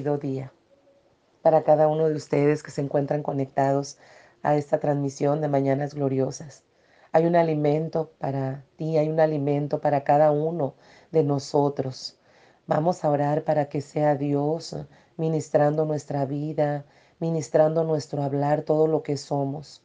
día para cada uno de ustedes que se encuentran conectados a esta transmisión de Mañanas Gloriosas. Hay un alimento para ti, hay un alimento para cada uno de nosotros. Vamos a orar para que sea Dios ministrando nuestra vida, ministrando nuestro hablar, todo lo que somos.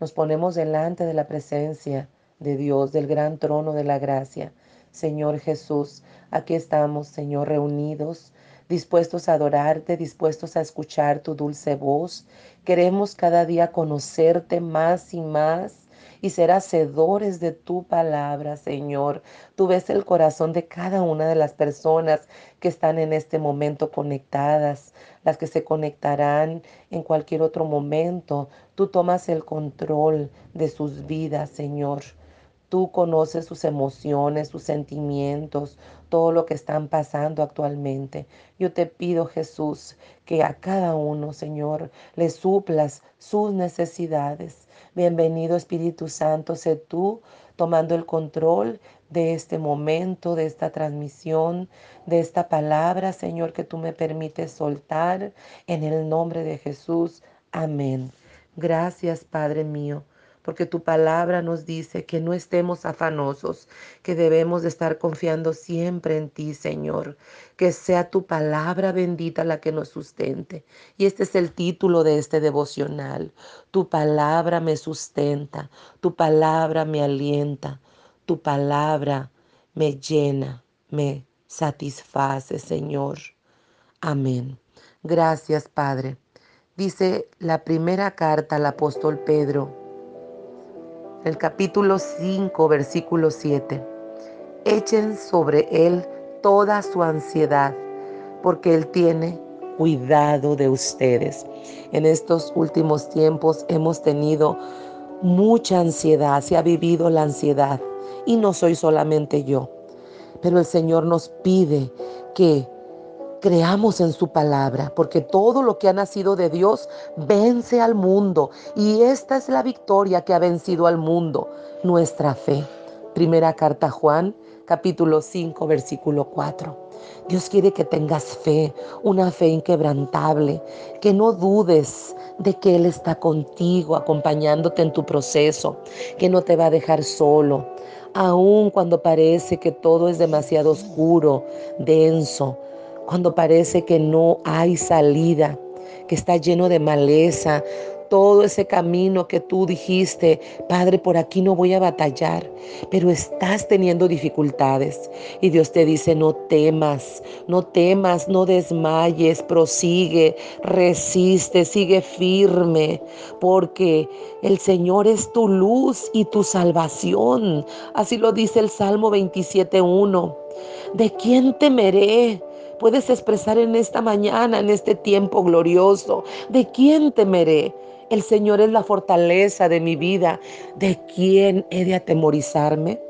Nos ponemos delante de la presencia de Dios, del gran trono de la gracia. Señor Jesús, aquí estamos, Señor, reunidos dispuestos a adorarte, dispuestos a escuchar tu dulce voz. Queremos cada día conocerte más y más y ser hacedores de tu palabra, Señor. Tú ves el corazón de cada una de las personas que están en este momento conectadas, las que se conectarán en cualquier otro momento. Tú tomas el control de sus vidas, Señor. Tú conoces sus emociones, sus sentimientos, todo lo que están pasando actualmente. Yo te pido, Jesús, que a cada uno, Señor, le suplas sus necesidades. Bienvenido Espíritu Santo, sé tú tomando el control de este momento, de esta transmisión, de esta palabra, Señor, que tú me permites soltar en el nombre de Jesús. Amén. Gracias, Padre mío porque tu palabra nos dice que no estemos afanosos, que debemos de estar confiando siempre en ti, Señor. Que sea tu palabra bendita la que nos sustente. Y este es el título de este devocional. Tu palabra me sustenta, tu palabra me alienta, tu palabra me llena, me satisface, Señor. Amén. Gracias, Padre. Dice la primera carta al apóstol Pedro el capítulo 5, versículo 7. Echen sobre Él toda su ansiedad, porque Él tiene cuidado de ustedes. En estos últimos tiempos hemos tenido mucha ansiedad, se ha vivido la ansiedad y no soy solamente yo, pero el Señor nos pide que creamos en su palabra, porque todo lo que ha nacido de Dios vence al mundo. Y esta es la victoria que ha vencido al mundo, nuestra fe. Primera carta Juan, capítulo 5, versículo 4. Dios quiere que tengas fe, una fe inquebrantable, que no dudes de que Él está contigo, acompañándote en tu proceso, que no te va a dejar solo, aun cuando parece que todo es demasiado oscuro, denso cuando parece que no hay salida, que está lleno de maleza, todo ese camino que tú dijiste, Padre, por aquí no voy a batallar, pero estás teniendo dificultades. Y Dios te dice, no temas, no temas, no desmayes, prosigue, resiste, sigue firme, porque el Señor es tu luz y tu salvación. Así lo dice el Salmo 27.1. ¿De quién temeré? Puedes expresar en esta mañana, en este tiempo glorioso. ¿De quién temeré? El Señor es la fortaleza de mi vida. ¿De quién he de atemorizarme?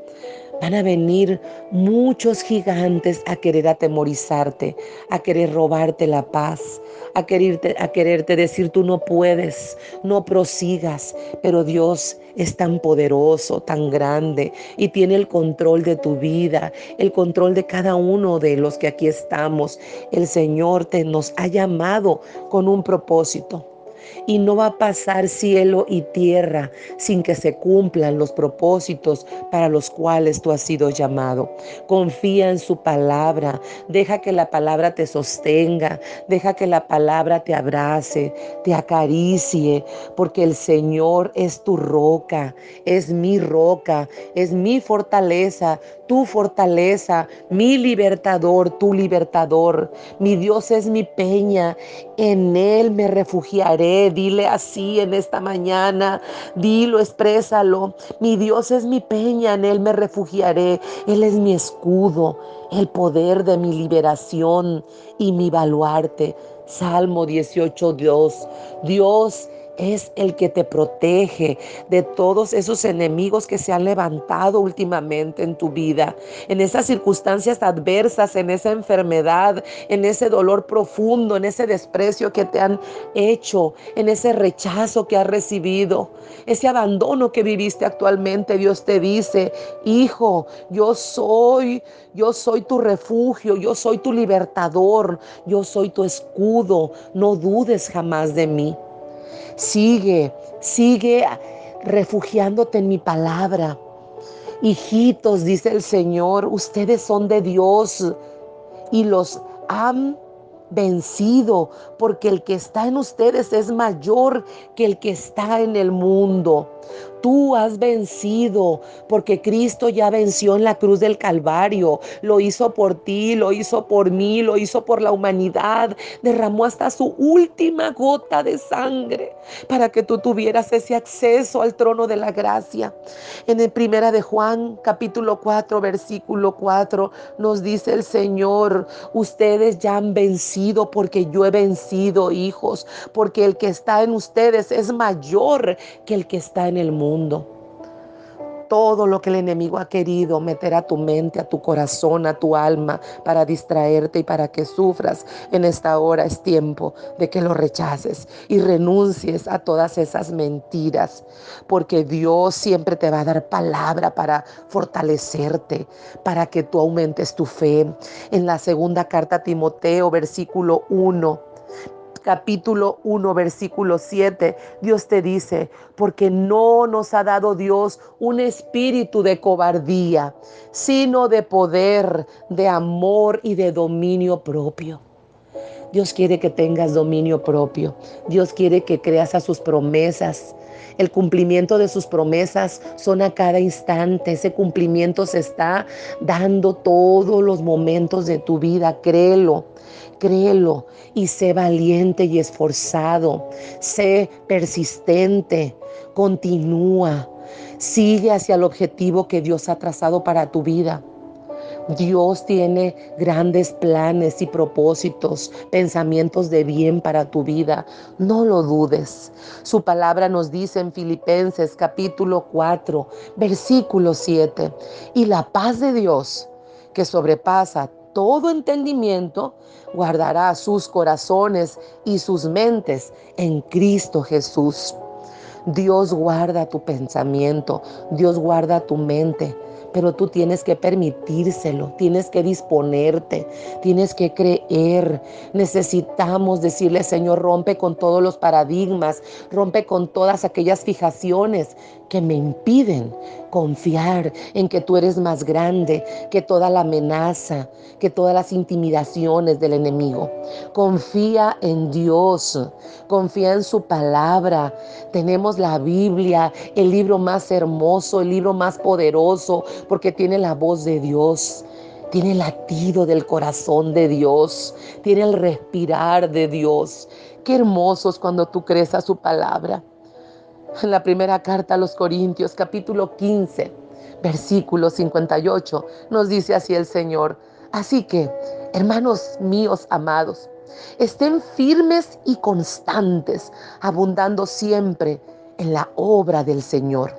Van a venir muchos gigantes a querer atemorizarte, a querer robarte la paz, a quererte, a quererte decir tú no puedes, no prosigas, pero Dios es tan poderoso, tan grande y tiene el control de tu vida, el control de cada uno de los que aquí estamos. El Señor te nos ha llamado con un propósito y no va a pasar cielo y tierra sin que se cumplan los propósitos para los cuales tú has sido llamado. Confía en su palabra, deja que la palabra te sostenga, deja que la palabra te abrace, te acaricie, porque el Señor es tu roca, es mi roca, es mi fortaleza, tu fortaleza, mi libertador, tu libertador. Mi Dios es mi peña, en Él me refugiaré. Dile así en esta mañana, dilo, exprésalo. Mi Dios es mi peña, en Él me refugiaré. Él es mi escudo, el poder de mi liberación y mi baluarte. Salmo 18, Dios, Dios es el que te protege de todos esos enemigos que se han levantado últimamente en tu vida, en esas circunstancias adversas, en esa enfermedad, en ese dolor profundo, en ese desprecio que te han hecho, en ese rechazo que has recibido, ese abandono que viviste actualmente. Dios te dice, hijo, yo soy, yo soy tu refugio, yo soy tu libertador, yo soy tu escudo, no dudes jamás de mí. Sigue, sigue refugiándote en mi palabra. Hijitos, dice el Señor, ustedes son de Dios y los han vencido, porque el que está en ustedes es mayor que el que está en el mundo. Tú has vencido porque Cristo ya venció en la cruz del Calvario. Lo hizo por ti, lo hizo por mí, lo hizo por la humanidad. Derramó hasta su última gota de sangre para que tú tuvieras ese acceso al trono de la gracia. En el primera de Juan, capítulo 4, versículo 4, nos dice el Señor, ustedes ya han vencido porque yo he vencido, hijos, porque el que está en ustedes es mayor que el que está en el mundo todo lo que el enemigo ha querido meter a tu mente, a tu corazón, a tu alma, para distraerte y para que sufras en esta hora, es tiempo de que lo rechaces y renuncies a todas esas mentiras, porque Dios siempre te va a dar palabra para fortalecerte, para que tú aumentes tu fe. En la segunda carta a Timoteo, versículo 1 capítulo 1, versículo 7, Dios te dice, porque no nos ha dado Dios un espíritu de cobardía, sino de poder, de amor y de dominio propio. Dios quiere que tengas dominio propio. Dios quiere que creas a sus promesas. El cumplimiento de sus promesas son a cada instante. Ese cumplimiento se está dando todos los momentos de tu vida. Créelo créelo y sé valiente y esforzado, sé persistente, continúa, sigue hacia el objetivo que Dios ha trazado para tu vida. Dios tiene grandes planes y propósitos, pensamientos de bien para tu vida. No lo dudes. Su palabra nos dice en Filipenses capítulo 4, versículo 7, y la paz de Dios, que sobrepasa todo entendimiento, guardará sus corazones y sus mentes en Cristo Jesús. Dios guarda tu pensamiento, Dios guarda tu mente, pero tú tienes que permitírselo, tienes que disponerte, tienes que creer. Necesitamos decirle, Señor, rompe con todos los paradigmas, rompe con todas aquellas fijaciones que me impiden confiar en que tú eres más grande que toda la amenaza, que todas las intimidaciones del enemigo. Confía en Dios, confía en su palabra. Tenemos la Biblia, el libro más hermoso, el libro más poderoso, porque tiene la voz de Dios tiene el latido del corazón de Dios, tiene el respirar de Dios. Qué hermoso es cuando tú crees a su palabra. En la primera carta a los Corintios, capítulo 15, versículo 58, nos dice así el Señor. Así que, hermanos míos amados, estén firmes y constantes, abundando siempre en la obra del Señor,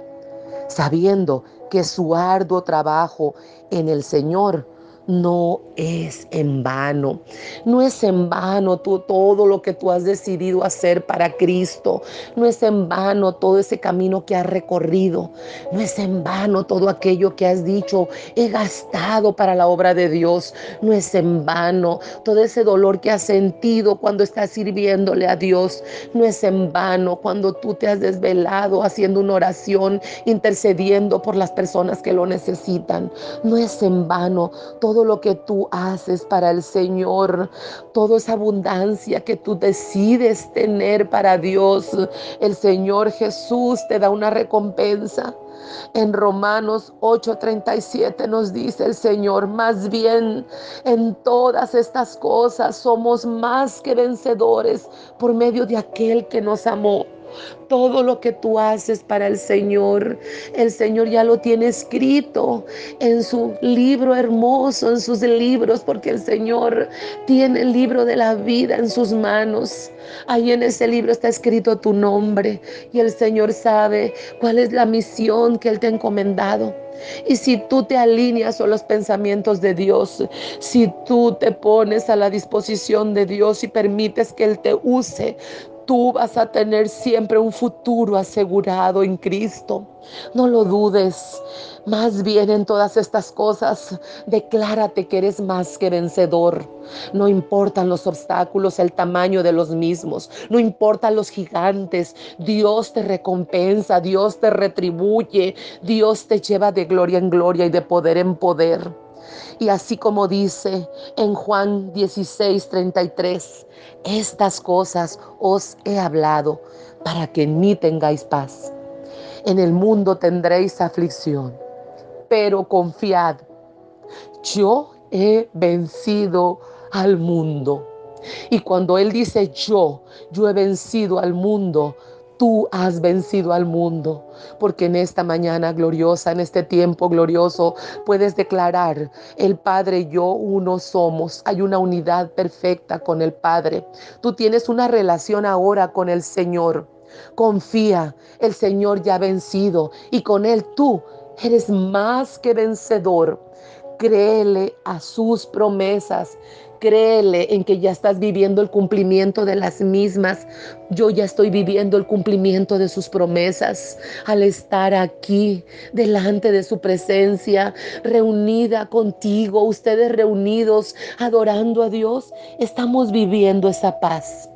sabiendo que su arduo trabajo en el Señor no es en vano. No es en vano todo lo que tú has decidido hacer para Cristo. No es en vano todo ese camino que has recorrido. No es en vano todo aquello que has dicho, he gastado para la obra de Dios. No es en vano todo ese dolor que has sentido cuando estás sirviéndole a Dios. No es en vano cuando tú te has desvelado haciendo una oración, intercediendo por las personas que lo necesitan. No es en vano todo todo lo que tú haces para el Señor, toda esa abundancia que tú decides tener para Dios, el Señor Jesús te da una recompensa. En Romanos 8:37 nos dice el Señor, más bien en todas estas cosas somos más que vencedores por medio de aquel que nos amó. Todo lo que tú haces para el Señor, el Señor ya lo tiene escrito en su libro hermoso, en sus libros, porque el Señor tiene el libro de la vida en sus manos. Ahí en ese libro está escrito tu nombre y el Señor sabe cuál es la misión que Él te ha encomendado. Y si tú te alineas a los pensamientos de Dios, si tú te pones a la disposición de Dios y permites que Él te use, tú vas a tener siempre un futuro asegurado en Cristo. No lo dudes. Más bien en todas estas cosas, declárate que eres más que vencedor. No importan los obstáculos, el tamaño de los mismos, no importan los gigantes. Dios te recompensa, Dios te retribuye, Dios te lleva de gloria en gloria y de poder en poder. Y así como dice en Juan 16, 33, estas cosas os he hablado para que en mí tengáis paz. En el mundo tendréis aflicción, pero confiad, yo he vencido al mundo. Y cuando Él dice yo, yo he vencido al mundo, Tú has vencido al mundo, porque en esta mañana gloriosa, en este tiempo glorioso, puedes declarar, el Padre y yo uno somos. Hay una unidad perfecta con el Padre. Tú tienes una relación ahora con el Señor. Confía, el Señor ya ha vencido y con Él tú eres más que vencedor. Créele a sus promesas. Créele en que ya estás viviendo el cumplimiento de las mismas. Yo ya estoy viviendo el cumplimiento de sus promesas al estar aquí delante de su presencia, reunida contigo, ustedes reunidos, adorando a Dios. Estamos viviendo esa paz.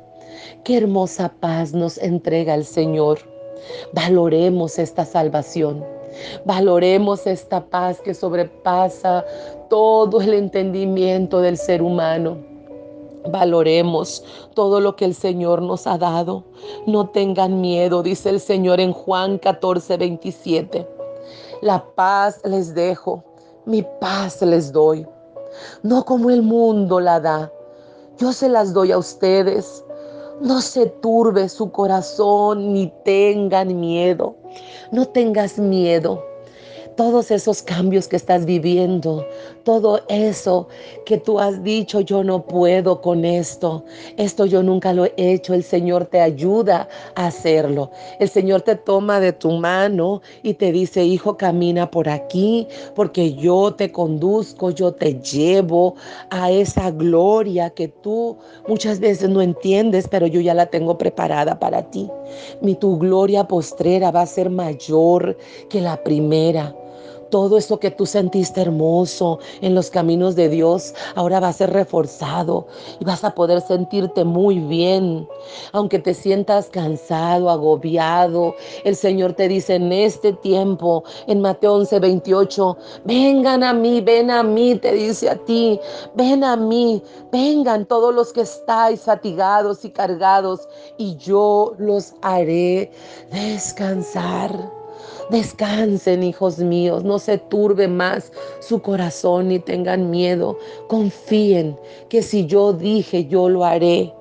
Qué hermosa paz nos entrega el Señor. Valoremos esta salvación. Valoremos esta paz que sobrepasa todo el entendimiento del ser humano. Valoremos todo lo que el Señor nos ha dado. No tengan miedo, dice el Señor en Juan 14, 27. La paz les dejo, mi paz les doy. No como el mundo la da. Yo se las doy a ustedes. No se turbe su corazón ni tengan miedo. No tengas miedo todos esos cambios que estás viviendo, todo eso que tú has dicho, yo no puedo con esto, esto yo nunca lo he hecho, el Señor te ayuda a hacerlo. El Señor te toma de tu mano y te dice, hijo, camina por aquí, porque yo te conduzco, yo te llevo a esa gloria que tú muchas veces no entiendes, pero yo ya la tengo preparada para ti. Mi tu gloria postrera va a ser mayor que la primera. Todo eso que tú sentiste hermoso en los caminos de Dios ahora va a ser reforzado y vas a poder sentirte muy bien. Aunque te sientas cansado, agobiado, el Señor te dice en este tiempo, en Mateo 11, 28, vengan a mí, ven a mí, te dice a ti, ven a mí, vengan todos los que estáis fatigados y cargados y yo los haré descansar. Descansen, hijos míos, no se turbe más su corazón ni tengan miedo. Confíen que si yo dije, yo lo haré.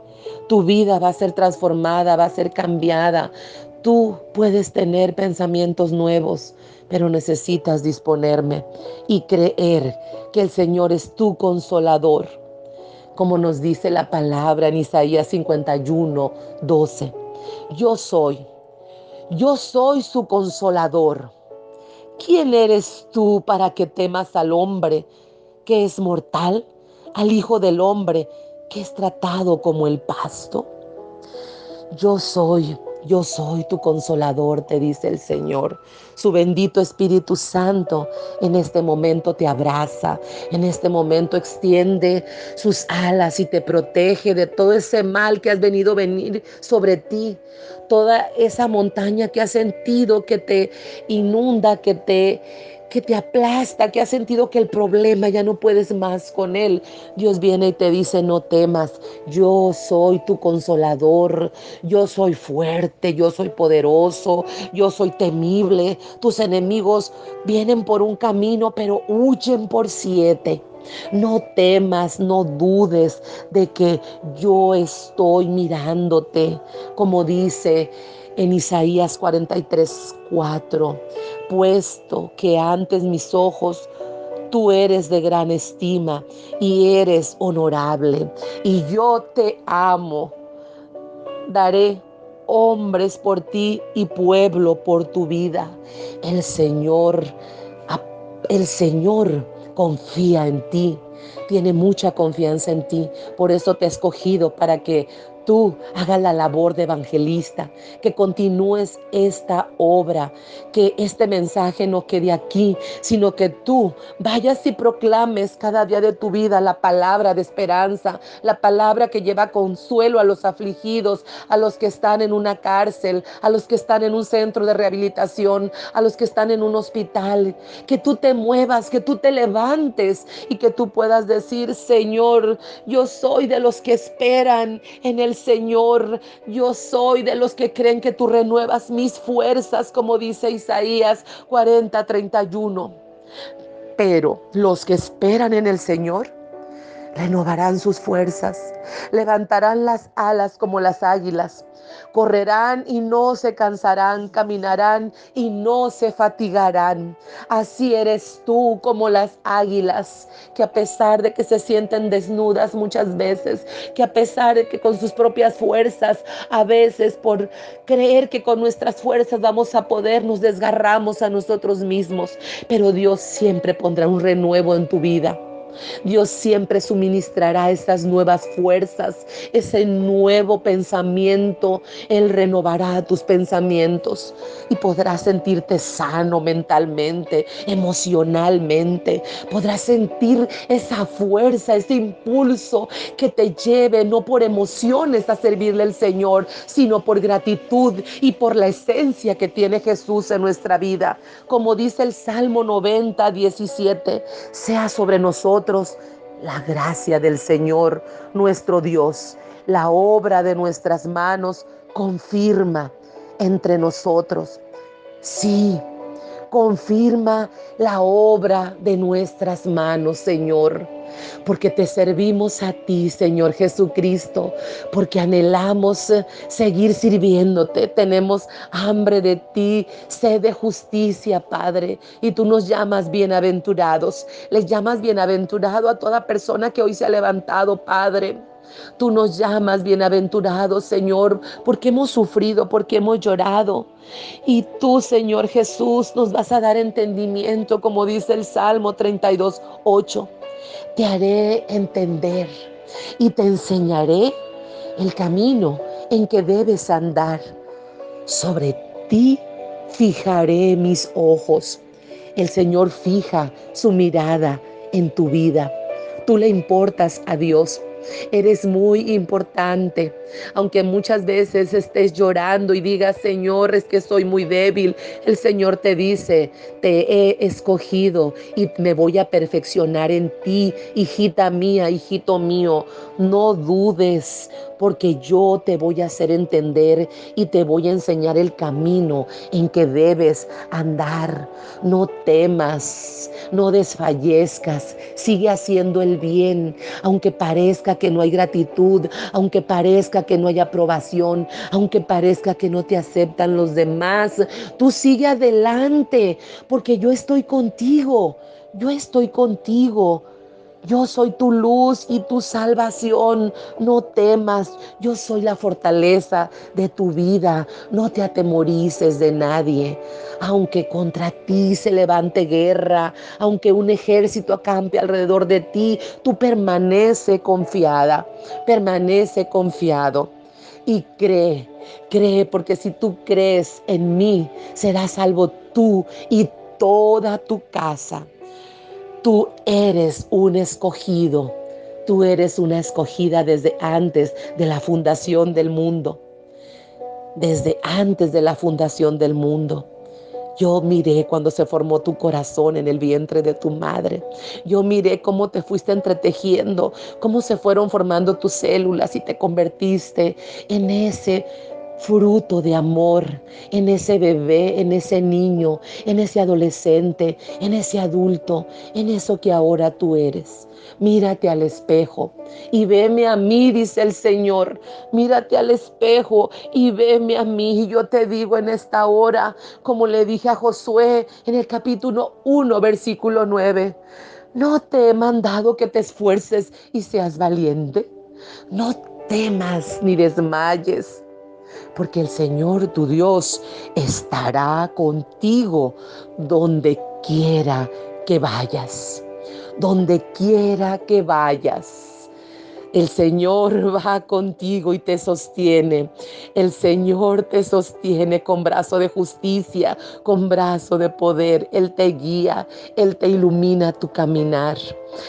Tu vida va a ser transformada, va a ser cambiada. Tú puedes tener pensamientos nuevos, pero necesitas disponerme y creer que el Señor es tu consolador. Como nos dice la palabra en Isaías 51, 12. Yo soy yo soy su consolador. ¿Quién eres tú para que temas al hombre que es mortal, al Hijo del Hombre que es tratado como el pasto? Yo soy yo soy tu consolador, te dice el Señor. Su bendito Espíritu Santo en este momento te abraza, en este momento extiende sus alas y te protege de todo ese mal que has venido a venir sobre ti, toda esa montaña que has sentido que te inunda, que te que te aplasta, que has sentido que el problema ya no puedes más con él. Dios viene y te dice, no temas, yo soy tu consolador, yo soy fuerte, yo soy poderoso, yo soy temible. Tus enemigos vienen por un camino, pero huyen por siete. No temas, no dudes de que yo estoy mirándote, como dice en Isaías 43, 4, puesto que antes mis ojos tú eres de gran estima y eres honorable, y yo te amo. Daré hombres por ti y pueblo por tu vida. El Señor, el Señor confía en ti, tiene mucha confianza en ti. Por eso te ha escogido para que tú hagas la labor de evangelista, que continúes esta obra, que este mensaje no quede aquí, sino que tú vayas y proclames cada día de tu vida la palabra de esperanza, la palabra que lleva consuelo a los afligidos, a los que están en una cárcel, a los que están en un centro de rehabilitación, a los que están en un hospital, que tú te muevas, que tú te levantes y que tú puedas decir, Señor, yo soy de los que esperan en el Señor, yo soy de los que creen que tú renuevas mis fuerzas, como dice Isaías 40, 31. Pero los que esperan en el Señor, renovarán sus fuerzas, levantarán las alas como las águilas, correrán y no se cansarán, caminarán y no se fatigarán. Así eres tú como las águilas, que a pesar de que se sienten desnudas muchas veces, que a pesar de que con sus propias fuerzas, a veces por creer que con nuestras fuerzas vamos a poder, nos desgarramos a nosotros mismos, pero Dios siempre pondrá un renuevo en tu vida. Dios siempre suministrará esas nuevas fuerzas, ese nuevo pensamiento. Él renovará tus pensamientos y podrás sentirte sano mentalmente, emocionalmente. Podrás sentir esa fuerza, ese impulso que te lleve no por emociones a servirle al Señor, sino por gratitud y por la esencia que tiene Jesús en nuestra vida. Como dice el Salmo 90, 17, sea sobre nosotros la gracia del Señor nuestro Dios, la obra de nuestras manos confirma entre nosotros. Sí, confirma la obra de nuestras manos, Señor. Porque te servimos a ti, Señor Jesucristo, porque anhelamos eh, seguir sirviéndote. Tenemos hambre de ti, sed de justicia, Padre. Y tú nos llamas bienaventurados. Les llamas bienaventurado a toda persona que hoy se ha levantado, Padre. Tú nos llamas bienaventurados, Señor, porque hemos sufrido, porque hemos llorado. Y tú, Señor Jesús, nos vas a dar entendimiento, como dice el Salmo 32, 8. Te haré entender y te enseñaré el camino en que debes andar. Sobre ti fijaré mis ojos. El Señor fija su mirada en tu vida. Tú le importas a Dios. Eres muy importante. Aunque muchas veces estés llorando y digas, Señor, es que soy muy débil, el Señor te dice, te he escogido y me voy a perfeccionar en ti, hijita mía, hijito mío. No dudes, porque yo te voy a hacer entender y te voy a enseñar el camino en que debes andar. No temas, no desfallezcas, sigue haciendo el bien, aunque parezca que no hay gratitud, aunque parezca que no hay aprobación, aunque parezca que no te aceptan los demás. Tú sigue adelante, porque yo estoy contigo, yo estoy contigo. Yo soy tu luz y tu salvación. No temas. Yo soy la fortaleza de tu vida. No te atemorices de nadie. Aunque contra ti se levante guerra, aunque un ejército acampe alrededor de ti, tú permanece confiada. Permanece confiado. Y cree, cree, porque si tú crees en mí, serás salvo tú y toda tu casa. Tú eres un escogido. Tú eres una escogida desde antes de la fundación del mundo. Desde antes de la fundación del mundo. Yo miré cuando se formó tu corazón en el vientre de tu madre. Yo miré cómo te fuiste entretejiendo, cómo se fueron formando tus células y te convertiste en ese fruto de amor en ese bebé, en ese niño, en ese adolescente, en ese adulto, en eso que ahora tú eres. Mírate al espejo y veme a mí, dice el Señor. Mírate al espejo y veme a mí. Y yo te digo en esta hora, como le dije a Josué en el capítulo 1, versículo 9, no te he mandado que te esfuerces y seas valiente. No temas ni desmayes porque el Señor tu Dios estará contigo donde quiera que vayas, donde quiera que vayas. El Señor va contigo y te sostiene. El Señor te sostiene con brazo de justicia, con brazo de poder. Él te guía, Él te ilumina tu caminar.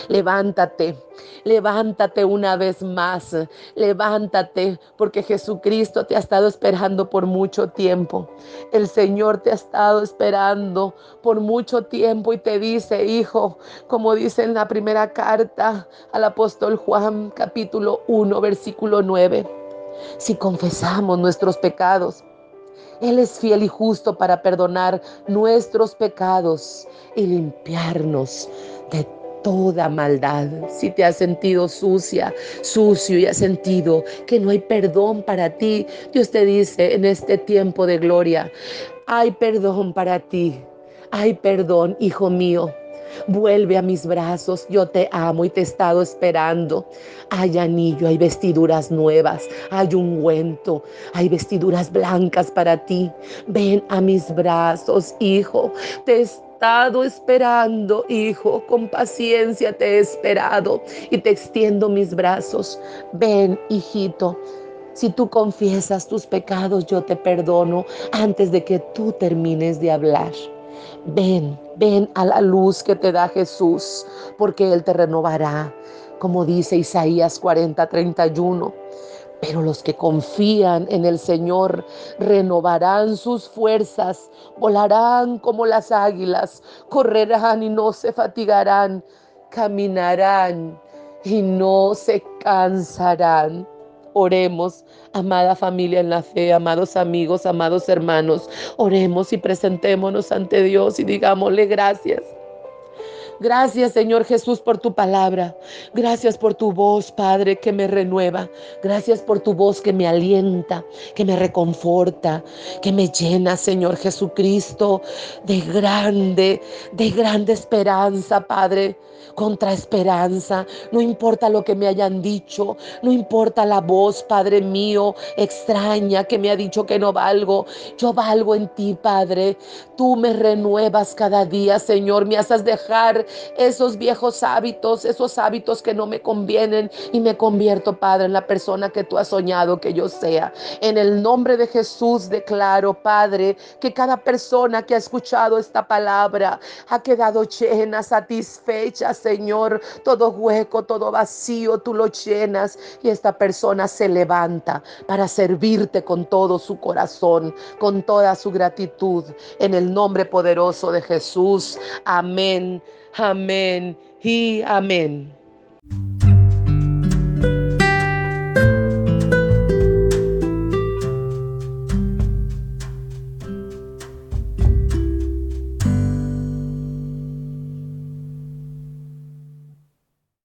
Levántate, levántate una vez más, levántate porque Jesucristo te ha estado esperando por mucho tiempo. El Señor te ha estado esperando por mucho tiempo y te dice, hijo, como dice en la primera carta al apóstol Juan capítulo 1 versículo 9, si confesamos nuestros pecados, él es fiel y justo para perdonar nuestros pecados y limpiarnos de toda maldad. Si te has sentido sucia, sucio y has sentido que no hay perdón para ti, Dios te dice en este tiempo de gloria, hay perdón para ti. Hay perdón, hijo mío. Vuelve a mis brazos, yo te amo y te he estado esperando. Hay anillo, hay vestiduras nuevas, hay ungüento, hay vestiduras blancas para ti. Ven a mis brazos, hijo. Te estado esperando, hijo, con paciencia te he esperado y te extiendo mis brazos. Ven, hijito. Si tú confiesas tus pecados, yo te perdono antes de que tú termines de hablar. Ven, ven a la luz que te da Jesús, porque Él te renovará, como dice Isaías 40, 31. Pero los que confían en el Señor renovarán sus fuerzas, volarán como las águilas, correrán y no se fatigarán, caminarán y no se cansarán. Oremos, amada familia en la fe, amados amigos, amados hermanos. Oremos y presentémonos ante Dios y digámosle gracias. Gracias, Señor Jesús, por tu palabra. Gracias por tu voz, Padre, que me renueva. Gracias por tu voz que me alienta, que me reconforta, que me llena, Señor Jesucristo, de grande, de grande esperanza, Padre contra esperanza. No importa lo que me hayan dicho, no importa la voz, Padre mío, extraña que me ha dicho que no valgo. Yo valgo en ti, Padre. Tú me renuevas cada día, Señor. Me haces dejar esos viejos hábitos, esos hábitos que no me convienen y me convierto, Padre, en la persona que tú has soñado que yo sea. En el nombre de Jesús declaro, Padre, que cada persona que ha escuchado esta palabra ha quedado llena, satisfecha, Señor. Todo hueco, todo vacío, tú lo llenas y esta persona se levanta para servirte con todo su corazón, con toda su gratitud. En el nombre poderoso de Jesús. Amén, amén y amén.